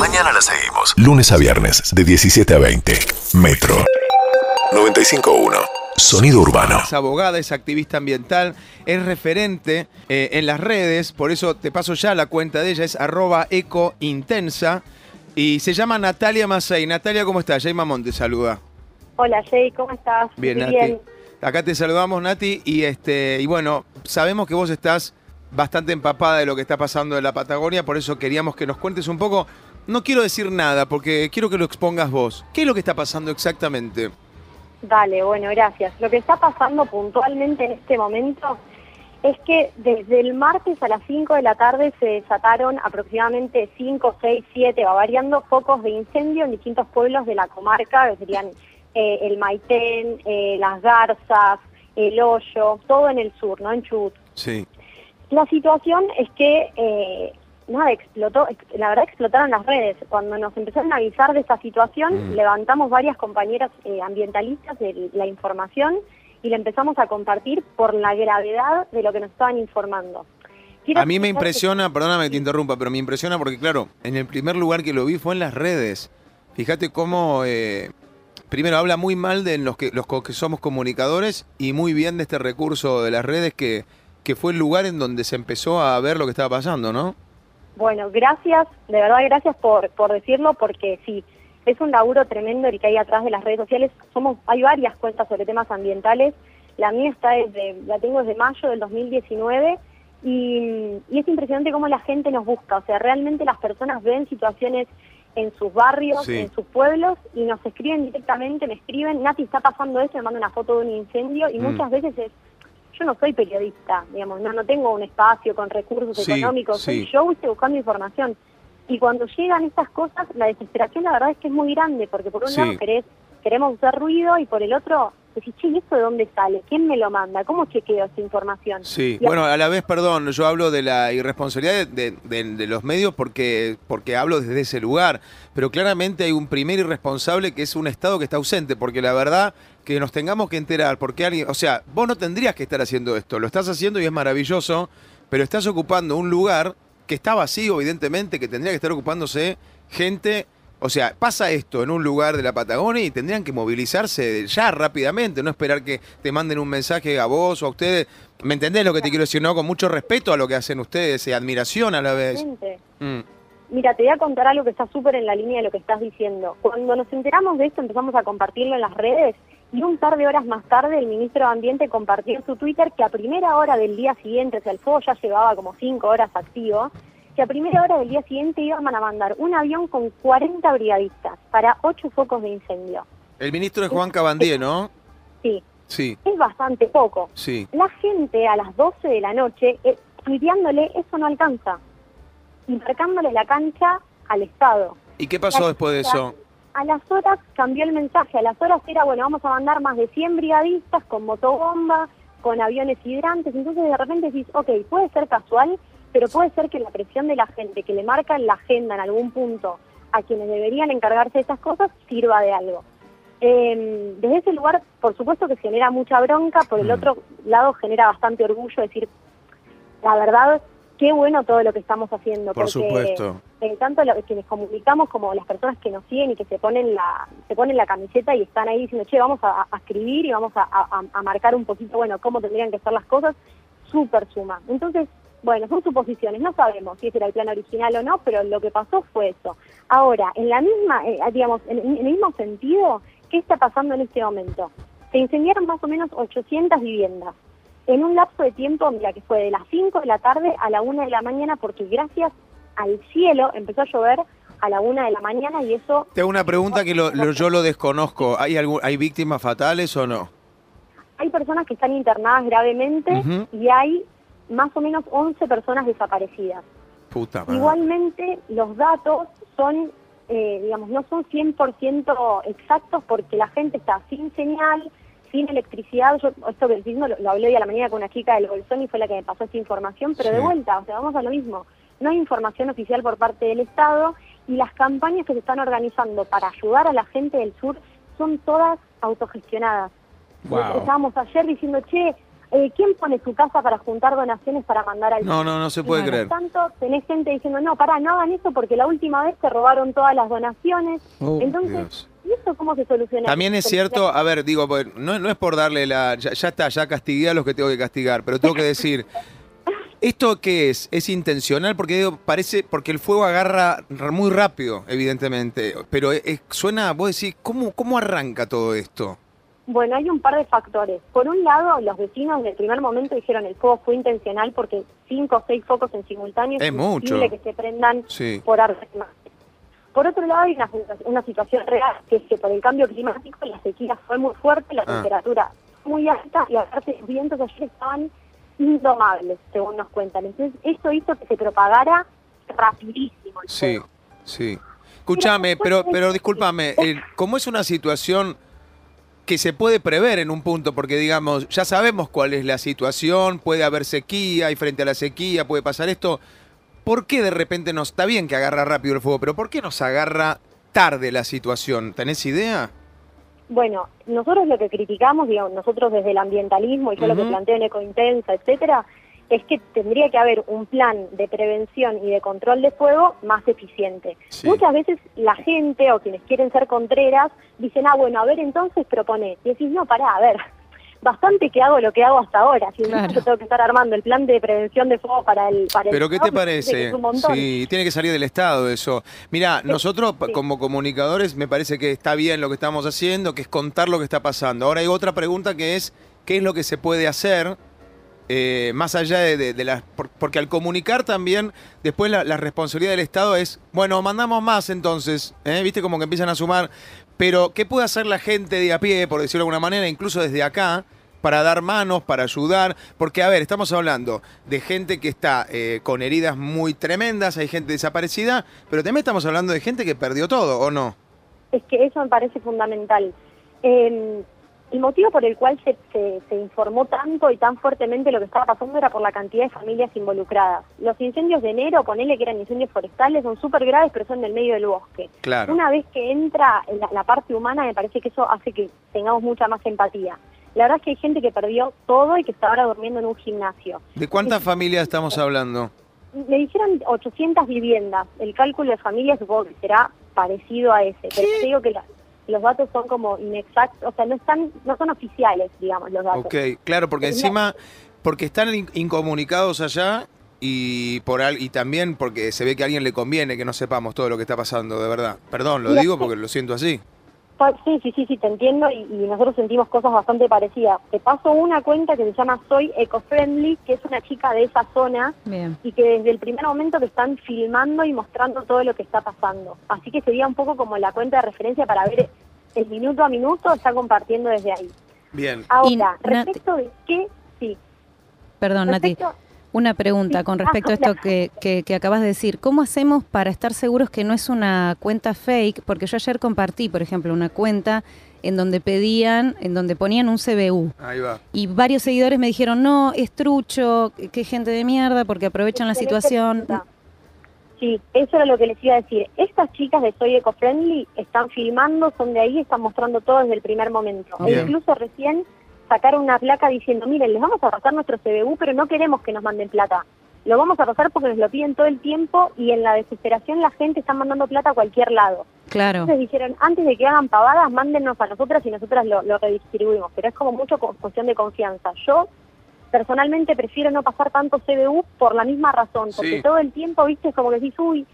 Mañana la seguimos. Lunes a viernes, de 17 a 20. Metro 95.1. Sonido urbano. Es abogada, es activista ambiental, es referente eh, en las redes, por eso te paso ya la cuenta de ella, es arroba ecointensa y se llama Natalia Macei. Natalia, ¿cómo estás? Jay Mamón te saluda. Hola Jay, ¿cómo estás? Bien, Nati. Acá te saludamos, Nati, y este, y bueno, sabemos que vos estás bastante empapada de lo que está pasando en la Patagonia, por eso queríamos que nos cuentes un poco. No quiero decir nada, porque quiero que lo expongas vos. ¿Qué es lo que está pasando exactamente? Dale, bueno, gracias. Lo que está pasando puntualmente en este momento es que desde el martes a las 5 de la tarde se desataron aproximadamente 5, 6, 7, va variando, focos de incendio en distintos pueblos de la comarca, que serían eh, el Maitén, eh, Las Garzas, El Hoyo, todo en el sur, ¿no? En Chubut. Sí. La situación es que, eh, nada, explotó, ex- la verdad explotaron las redes. Cuando nos empezaron a avisar de esta situación, Mm. levantamos varias compañeras eh, ambientalistas de la información y la empezamos a compartir por la gravedad de lo que nos estaban informando. Quiero A mí me explicar que- impresiona, perdóname que te interrumpa, pero me impresiona porque, claro, en el primer lugar que lo vi fue en las redes. Fíjate cómo, eh, primero, habla muy mal de los que, los que somos comunicadores y muy bien de este recurso de las redes que, que fue el lugar en donde se empezó a ver lo que estaba pasando, ¿no? Bueno, gracias, de verdad gracias por, por decirlo, porque sí, es un laburo tremendo el que hay atrás de las redes sociales. Somos, hay varias cuentas sobre temas ambientales. La mía está desde, la tengo desde mayo del 2019 y, y es impresionante cómo la gente nos busca. O sea, realmente las personas ven situaciones en sus barrios, Sí. en sus pueblos y nos escriben directamente, me escriben, Nati, está pasando esto, me manda una foto de un incendio y Mm. muchas veces es, yo no soy periodista, digamos, no, no tengo un espacio con recursos Sí, económicos, sí. yo viste buscando información. Y cuando llegan estas cosas, la desesperación la verdad es que es muy grande, porque por un Sí. lado querés, queremos hacer ruido y por el otro decís, che, ¿y esto de dónde sale? ¿Quién me lo manda? ¿Cómo chequeo esta información? Sí, Y bueno, a la vez, perdón, yo hablo de la irresponsabilidad de, de- de los medios porque, porque hablo desde ese lugar, pero claramente hay un primer irresponsable que es un Estado que está ausente, porque la verdad que nos tengamos que enterar, porque alguien, o sea, vos no tendrías que estar haciendo esto, lo estás haciendo y es maravilloso, pero estás ocupando un lugar que está vacío, evidentemente, que tendría que estar ocupándose gente. O sea, pasa esto en un lugar de la Patagonia y tendrían que movilizarse ya rápidamente, no esperar que te manden un mensaje a vos o a ustedes. ¿Me entendés lo que te quiero decir? No, con mucho respeto a lo que hacen ustedes y admiración a la vez. Mm, Mira, te voy a contar algo que está súper en la línea de lo que estás diciendo. Cuando nos enteramos de esto, empezamos a compartirlo en las redes y un par de horas más tarde el ministro de Ambiente compartió en su Twitter que a primera hora del día siguiente, o sea, el fuego ya llevaba como cinco horas activo, que a primera hora del día siguiente iban a mandar un avión con 40 brigadistas para ocho focos de incendio. El ministro es Juan Cabandier, ¿no? Sí, Sí, es bastante poco. sí. La gente a las 12 de la noche, eh, eso no alcanza, y marcándole la cancha al Estado. ¿Y qué pasó después de eso? A las horas cambió el mensaje, a las horas era, bueno, vamos a mandar más de 100 brigadistas con motobomba, con aviones hidrantes, entonces de repente decís, ok, puede ser casual, pero puede ser que la presión de la gente que le marca en la agenda en algún punto a quienes deberían encargarse de esas cosas sirva de algo. Eh, desde ese lugar, por supuesto que genera mucha bronca, por el Mm. otro lado genera bastante orgullo decir, la verdad, qué bueno todo lo que estamos haciendo. Por porque, supuesto. eh, tanto lo, quienes comunicamos como las personas que nos siguen y que se ponen la se ponen la camiseta y están ahí diciendo, che, vamos a, a escribir y vamos a, a- a marcar un poquito, bueno, cómo tendrían que ser las cosas, súper suma. Entonces, bueno, son suposiciones, no sabemos si ese era el plan original o no, pero lo que pasó fue eso. Ahora, en la misma, eh, digamos, en, en el mismo sentido, ¿qué está pasando en este momento? Se incendiaron más o menos 800 viviendas en un lapso de tiempo, mira, que fue de las 5 de la tarde a la 1 de la mañana, porque gracias al cielo empezó a llover a la 1 de la mañana y eso Te hago una pregunta que lo- lo- yo lo desconozco. ¿Hay, algún, ¿Hay víctimas fatales o no? hay personas que están internadas gravemente y hay más o menos 11 personas desaparecidas. Puta madre. Igualmente, los datos son, eh, digamos, no son 100% exactos porque la gente está sin señal, sin electricidad. Yo esto que lo, lo hablé hoy a la mañana con una chica del Bolsón y fue la que me pasó esta información, pero Sí. de vuelta, o sea, vamos a lo mismo. No hay información oficial por parte del Estado y las campañas que se están organizando para ayudar a la gente del sur son todas autogestionadas. Wow. Estábamos ayer diciendo, che, Eh, ¿Quién pone su casa para juntar donaciones para mandar al No, no, no se puede Por creer. tanto, tenés gente diciendo, no, pará, no hagan eso porque la última vez se robaron todas las donaciones. Oh, Entonces, Dios. ¿Y eso cómo se soluciona? También es cierto, a ver, digo, no, no es por darle la. Ya, ya está, ya castigué a los que tengo que castigar, pero tengo que decir. ¿Esto qué es? ¿Es intencional? Porque digo, parece, porque el fuego agarra muy rápido, evidentemente. Pero es- es- suena, vos decís, ¿cómo, ¿cómo arranca todo esto? Bueno, hay un par de factores. Por un lado, los vecinos del primer momento dijeron el fuego fue intencional porque cinco o seis focos en simultáneo Es mucho. imposible que se prendan Sí. por arte. Por otro lado, hay una, una situación real, que es que por el cambio climático la sequía fue muy fuerte, la Ah. temperatura muy alta y aparte los vientos ayer estaban indomables, según nos cuentan. Entonces, eso hizo que se propagara rapidísimo el Sí, fuego. sí. Escúchame, pero, pero discúlpame, como es una situación que se puede prever en un punto, porque digamos, ya sabemos cuál es la situación, puede haber sequía y frente a la sequía puede pasar esto, ¿por qué de repente nos está bien que agarra rápido el fuego, pero por qué nos agarra tarde la situación? ¿Tenés idea? Bueno, nosotros lo que criticamos, digamos, nosotros desde el ambientalismo y yo lo que planteo en Ecointensa, etcétera, es que tendría que haber un plan de prevención y de control de fuego más eficiente. Sí. Muchas veces la gente o quienes quieren ser contreras dicen, ah, bueno, a ver, entonces propone. Y decís, no, pará, a ver, bastante que hago lo que hago hasta ahora. Si Claro. yo tengo que estar armando el plan de prevención de fuego para el para el ¿Pero qué Estado, te me parece que parece? es un montón. Sí, tiene que salir del Estado eso. Mira, nosotros sí. como comunicadores me parece que está bien lo que estamos haciendo, que es contar lo que está pasando. Ahora hay otra pregunta que es, ¿qué es lo que se puede hacer? Eh, más allá de, de- las... por- porque al comunicar también, después la, responsabilidad del Estado es, bueno, mandamos más entonces, ¿eh? ¿viste? Como que empiezan a sumar. Pero, ¿qué puede hacer la gente de a pie, por decirlo de alguna manera, incluso desde acá? para dar manos, para ayudar, porque a ver, estamos hablando de gente que está eh, con heridas muy tremendas, hay gente desaparecida, pero también estamos hablando de gente que perdió todo, ¿o no? Es que eso me parece fundamental. El motivo por el cual se, se, se informó tanto y tan fuertemente lo que estaba pasando era por la cantidad de familias involucradas. Los incendios de enero, ponele que eran incendios forestales, son súper graves, pero son en el medio del bosque. Claro. Una vez que entra en la, la parte humana, me parece que eso hace que tengamos mucha más empatía. La verdad es que hay gente que perdió todo y que está ahora durmiendo en un gimnasio. ¿De cuántas familias estamos hablando? Me dijeron 800 viviendas. El cálculo de familias supongo que será parecido a ese. Pero te digo que la- los datos son como inexactos, o sea, no están, no son oficiales, digamos, los datos. Ok, claro, porque Es encima, porque están in- incomunicados allá y por al- y también porque se ve que a alguien le conviene que no sepamos todo lo que está pasando, de verdad. Perdón, lo digo porque lo siento así. Sí, sí, sí, sí, te entiendo y, y nosotros sentimos cosas bastante parecidas. Te paso una cuenta que se llama Soy Ecofriendly, que es una chica de esa zona Bien. y que desde el primer momento te están filmando y mostrando todo lo que está pasando. Así que sería un poco como la cuenta de referencia para ver el minuto a minuto, está compartiendo desde ahí. Bien. Ahora, Y, Nati- respecto de qué, sí. Perdón, Nati. Una pregunta Sí. con Ah, respecto a esto que, que- que acabas de decir. ¿Cómo hacemos para estar seguros que no es una cuenta fake? Porque yo ayer compartí, por ejemplo, una cuenta en donde pedían, en donde ponían un CBU. Ahí va. Y varios seguidores me dijeron, no, es trucho, qué gente de mierda, porque aprovechan la situación. Sí, eso era lo que les iba a decir. Estas chicas de Soy Ecofriendly están filmando, son de ahí, están mostrando todo desde el primer momento. E incluso recién sacaron una placa diciendo, miren, les vamos a pasar nuestro CBU, pero no queremos que nos manden plata. Lo vamos a pasar porque nos lo piden todo el tiempo y en la desesperación la gente está mandando plata a cualquier lado. Claro. Entonces dijeron, antes de que hagan pavadas, mándennos a nosotras y nosotras lo, lo redistribuimos. Pero es como mucho cuestión de confianza. Yo personalmente prefiero no pasar tanto CBU por la misma razón, porque Sí. todo el tiempo, viste, es como que decís, uy,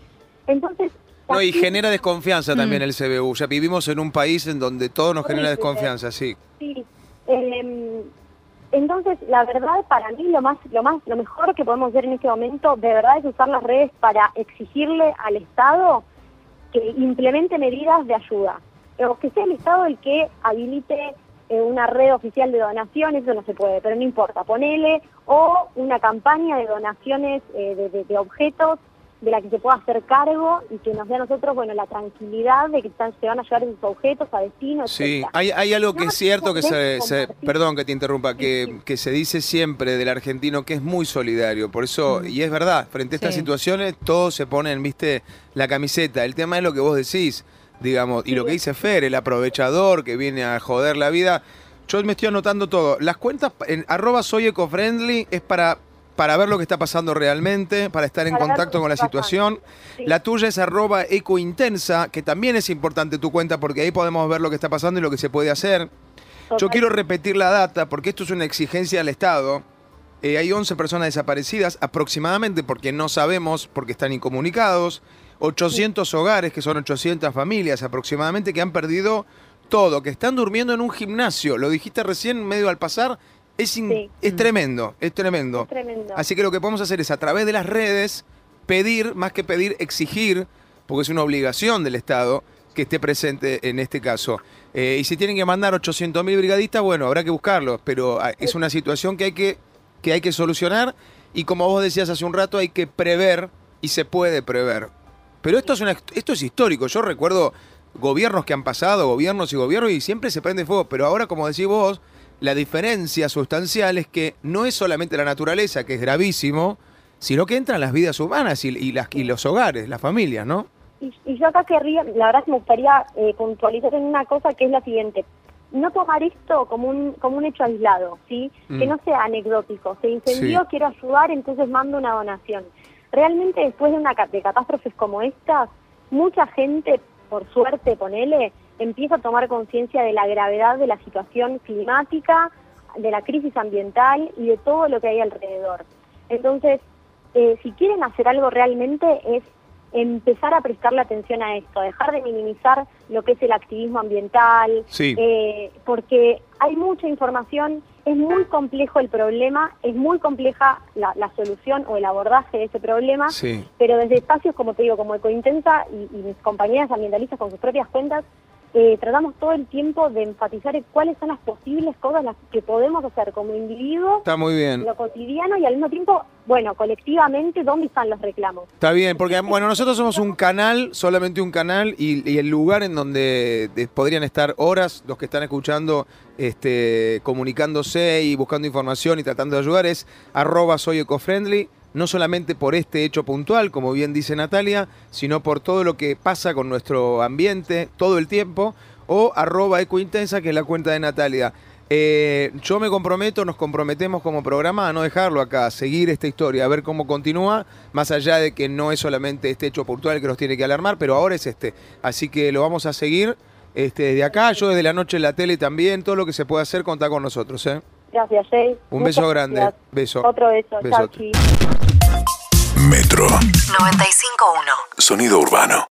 entonces... No, y genera desconfianza también Mm. el CBU. Ya vivimos en un país en donde todo nos genera desconfianza, sí. Sí. Eh, entonces, la verdad, para mí lo más, lo más, lo mejor que podemos hacer en este momento, de verdad, es usar las redes para exigirle al Estado que implemente medidas de ayuda. O que sea el Estado el que habilite eh, una red oficial de donaciones, eso no se puede, pero no importa, ponele, o una campaña de donaciones eh, de, objetos de la que se pueda hacer cargo y que nos dé a nosotros, bueno, la tranquilidad de que están, se van a llevar esos objetos a destino, Sí, hay, hay algo que No, es cierto que se, se- perdón que te interrumpa, que, Sí, sí. que se dice siempre del argentino que es muy solidario, por eso, Mm. y es verdad, frente a estas Sí. situaciones todos se ponen, viste, la camiseta, el tema es lo que vos decís, digamos, y lo que dice Fer, el aprovechador que viene a joder la vida, Yo me estoy anotando todo. Las cuentas en arroba soy ecofriendly es para, para ver lo que está pasando realmente, para estar en Para contacto con la situación. Sí. La tuya es arroba ecointensa, que también es importante tu cuenta porque ahí podemos ver lo que está pasando y lo que se puede hacer. Yo quiero repetir la data porque esto es una exigencia del Estado. Eh, hay 11 personas desaparecidas aproximadamente porque no sabemos, porque están incomunicados. 800 hogares, que son 800 familias aproximadamente, que han perdido todo, que están durmiendo en un gimnasio. Lo dijiste recién, medio al pasar. Es, in- Sí. es tremendo, es tremendo. Es tremendo. Así que lo que podemos hacer es a través de las redes pedir, más que pedir, exigir, porque es una obligación del Estado que esté presente en este caso. Eh, y si tienen que mandar 800.000 brigadistas, bueno, habrá que buscarlos, pero ah, es una situación que hay que, que hay que solucionar y como vos decías hace un rato, hay que prever y se puede prever. Pero esto es, una, esto es histórico. Yo recuerdo gobiernos que han pasado, gobiernos y gobiernos, y siempre se prende fuego. Pero ahora, como decís vos, la diferencia sustancial es que no es solamente la naturaleza, que es gravísimo, sino que entran las vidas humanas y, y las, y los hogares, las familias, ¿no? Y, y yo acá querría, la verdad que me gustaría eh, puntualizar en una cosa que es la siguiente. No tomar esto como un, como un hecho aislado, ¿sí? Mm. Que no sea anecdótico. Se incendió, Sí. quiero ayudar, entonces mando una donación. Realmente después de, una, de catástrofes como estas, mucha gente, por suerte, ponele, empieza a tomar conciencia de la gravedad de la situación climática, de la crisis ambiental y de todo lo que hay alrededor. Entonces, eh, si quieren hacer algo realmente es empezar a prestarle atención a esto, dejar de minimizar lo que es el activismo ambiental, Sí. eh, porque hay mucha información, es muy complejo el problema, es muy compleja la, la solución o el abordaje de ese problema, Sí. pero desde espacios, como te digo, como Ecointensa y, y mis compañeras ambientalistas con sus propias cuentas, eh, tratamos todo el tiempo de enfatizar en cuáles son las posibles cosas las que podemos hacer como individuos Está muy bien. lo cotidiano y al mismo tiempo, bueno, colectivamente, ¿dónde están los reclamos? Está bien, porque bueno, nosotros somos un canal, solamente un canal, y, y el lugar en donde de- podrían estar horas los que están escuchando, este, comunicándose y buscando información y tratando de ayudar es arroba soy ecofriendly, no solamente por este hecho puntual, como bien dice Natalia, sino por todo lo que pasa con nuestro ambiente todo el tiempo, o arroba ecointensa, que es la cuenta de Natalia. Eh, yo me comprometo, nos comprometemos como programa a no dejarlo acá, a seguir esta historia, a ver cómo continúa, más allá de que no es solamente este hecho puntual que nos tiene que alarmar, pero ahora es este. Así que lo vamos a seguir este, desde acá, yo desde la noche en la tele también, todo lo que se pueda hacer, contá con nosotros. ¿eh? Gracias, Jay. Un Muchas beso grande. gracias. Beso. Otro beso. Chao, Besote. chi. Metro. 95.1. Sonido urbano.